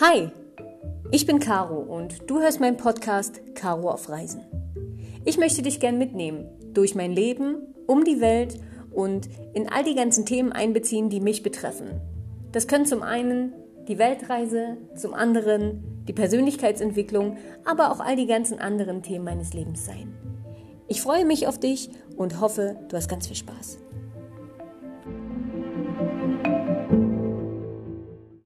Hi, ich bin Caro und du hörst meinen Podcast Caro auf Reisen. Ich möchte dich gern mitnehmen durch mein Leben, um die Welt und in all die ganzen Themen einbeziehen, die mich betreffen. Das können zum einen die Weltreise, zum anderen die Persönlichkeitsentwicklung, aber auch all die ganzen anderen Themen meines Lebens sein. Ich freue mich auf dich und hoffe, du hast ganz viel Spaß.